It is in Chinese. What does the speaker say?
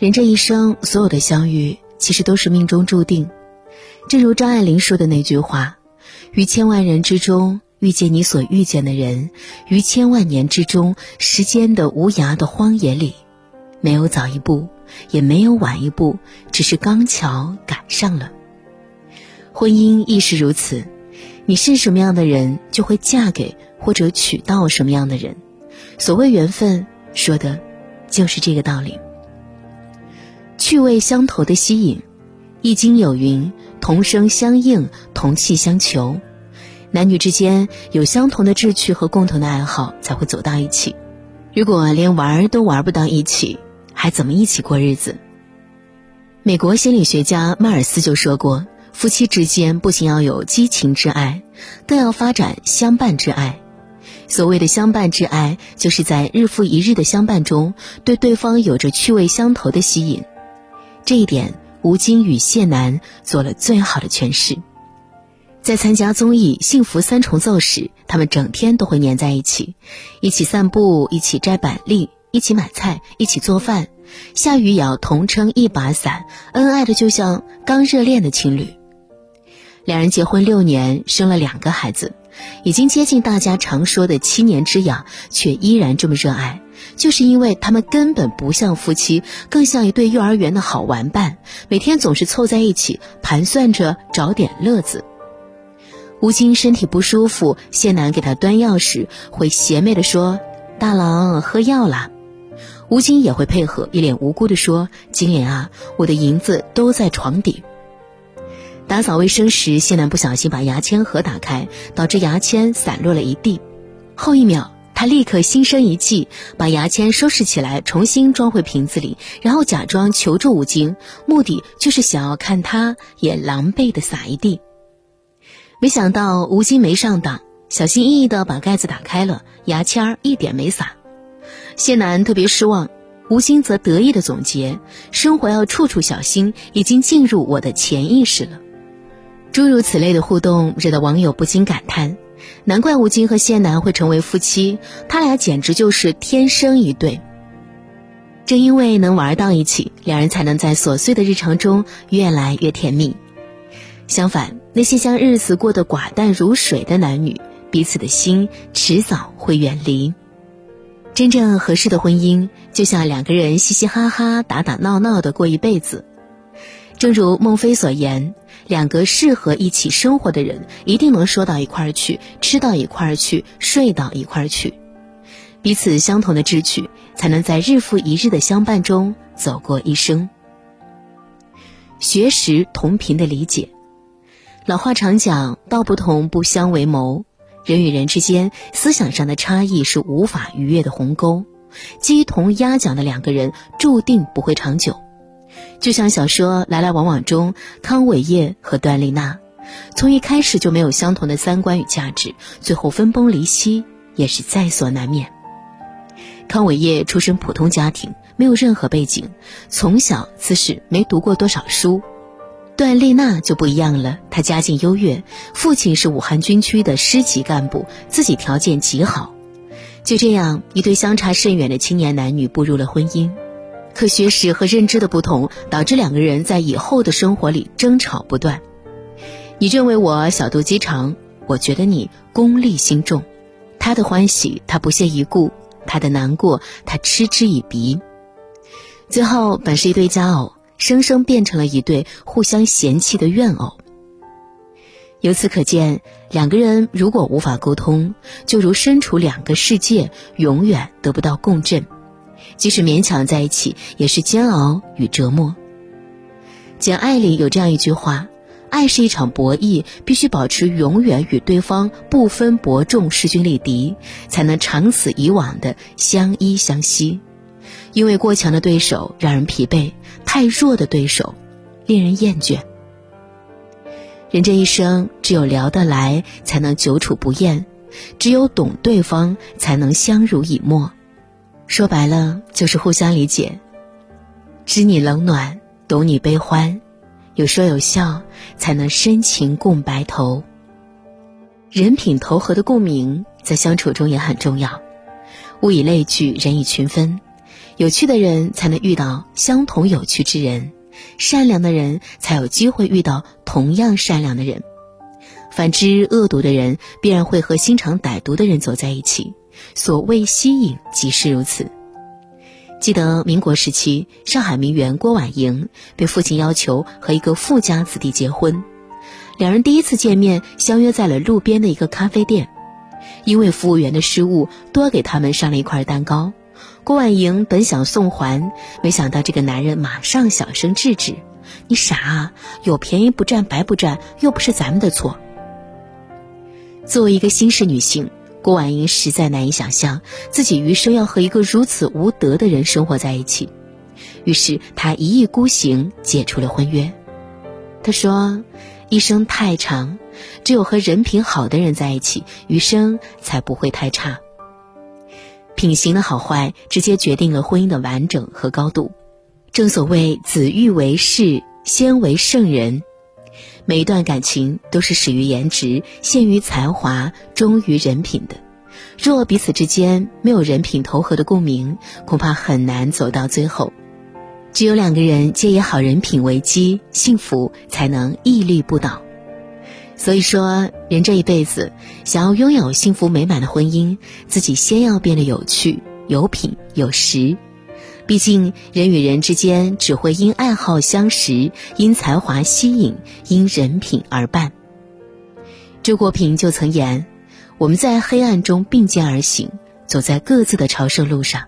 人这一生，所有的相遇其实都是命中注定。正如张爱玲说的那句话：“于千万人之中遇见你所遇见的人，于千万年之中时间的无涯的荒野里，没有早一步，也没有晚一步，只是刚巧赶上了。”婚姻亦是如此，你是什么样的人，就会嫁给或者娶到什么样的人。所谓缘分，说的就是这个道理。趣味相投的吸引，《易经》有云：“同声相应，同气相求。”男女之间有相同的志趣和共同的爱好，才会走到一起。如果连玩都玩不到一起，还怎么一起过日子？美国心理学家迈尔斯就说过：“夫妻之间不仅要有激情之爱，更要发展相伴之爱。所谓的相伴之爱，就是在日复一日的相伴中，对对方有着趣味相投的吸引。”这一点，吴京与谢楠做了最好的诠释。在参加综艺《幸福三重奏》时，他们整天都会黏在一起，一起散步，一起摘板栗，一起买菜，一起做饭，下雨也要同撑一把伞，恩爱的就像刚热恋的情侣。两人结婚六年，生了两个孩子，已经接近大家常说的七年之痒，却依然这么热爱。就是因为他们根本不像夫妻，更像一对幼儿园的好玩伴，每天总是凑在一起盘算着找点乐子。吴京身体不舒服，谢楠给他端药时，会邪魅的说：“大郎喝药啦。”吴京也会配合，一脸无辜的说：“金莲啊，我的银子都在床底。”打扫卫生时，谢楠不小心把牙签盒打开，导致牙签散落了一地，后一秒。他立刻心生一计，把牙签收拾起来，重新装回瓶子里，然后假装求助吴京，目的就是想要看他也狼狈的撒一地。没想到吴京没上当，小心翼翼的把盖子打开了，牙签儿一点没撒。谢楠特别失望，吴京则得意的总结：生活要处处小心，已经进入我的潜意识了。诸如此类的互动，惹得网友不禁感叹。难怪吴京和谢楠会成为夫妻，他俩简直就是天生一对。正因为能玩到一起，两人才能在琐碎的日常中越来越甜蜜。相反，那些将日子过得寡淡如水的男女，彼此的心迟早会远离。真正合适的婚姻，就像两个人嘻嘻哈哈、打打闹闹的过一辈子。正如孟非所言。两个适合一起生活的人，一定能说到一块儿去，吃到一块儿去，睡到一块儿去。彼此相同的志趣，才能在日复一日的相伴中走过一生。学识同频的理解，老话常讲“道不同不相为谋”。人与人之间思想上的差异是无法逾越的鸿沟，鸡同鸭讲的两个人，注定不会长久。就像小说《来来往往》中，康伟业和段丽娜，从一开始就没有相同的三观与价值，最后分崩离析也是在所难免。康伟业出身普通家庭，没有任何背景，从小自是没读过多少书。段丽娜就不一样了，她家境优越，父亲是武汉军区的师级干部，自己条件极好。就这样，一对相差甚远的青年男女步入了婚姻。可学识和认知的不同，导致两个人在以后的生活里争吵不断。你认为我小肚鸡肠，我觉得你功利心重。他的欢喜他不屑一顾，他的难过他嗤之以鼻。最后本是一对佳偶，生生变成了一对互相嫌弃的怨偶。由此可见，两个人如果无法沟通，就如身处两个世界，永远得不到共振。即使勉强在一起，也是煎熬与折磨。《简爱》里有这样一句话：“爱是一场博弈，必须保持永远与对方不分伯仲、势均力敌，才能长此以往的相依相惜。因为过强的对手让人疲惫，太弱的对手令人厌倦。人这一生，只有聊得来，才能久处不厌；只有懂对方，才能相濡以沫。”说白了就是互相理解，知你冷暖，懂你悲欢，有说有笑，才能深情共白头。人品投合的共鸣在相处中也很重要。物以类聚，人以群分。有趣的人才能遇到相同有趣之人，善良的人才有机会遇到同样善良的人。反之，恶毒的人必然会和心肠歹毒的人走在一起。所谓吸引，即是如此。记得民国时期，上海名媛郭婉莹被父亲要求和一个富家子弟结婚，两人第一次见面相约在了路边的一个咖啡店，因为服务员的失误，多给他们上了一块蛋糕。郭婉莹本想送还，没想到这个男人马上小声制止：“你傻啊，有便宜不占白不占，又不是咱们的错。”作为一个新式女性。郭婉莹实在难以想象自己余生要和一个如此无德的人生活在一起，于是她一意孤行，解除了婚约。她说：“一生太长，只有和人品好的人在一起，余生才不会太差。品行的好坏，直接决定了婚姻的完整和高度。正所谓‘子欲为事，先为圣人’。”每一段感情都是始于颜值，陷于才华，忠于人品的。若彼此之间没有人品投合的共鸣，恐怕很难走到最后。只有两个人皆以好人品为基，幸福才能屹立不倒。所以说，人这一辈子想要拥有幸福美满的婚姻，自己先要变得有趣、有品、有实。毕竟，人与人之间只会因爱好相识，因才华吸引，因人品而伴。周国平就曾言：“我们在黑暗中并肩而行，走在各自的朝圣路上。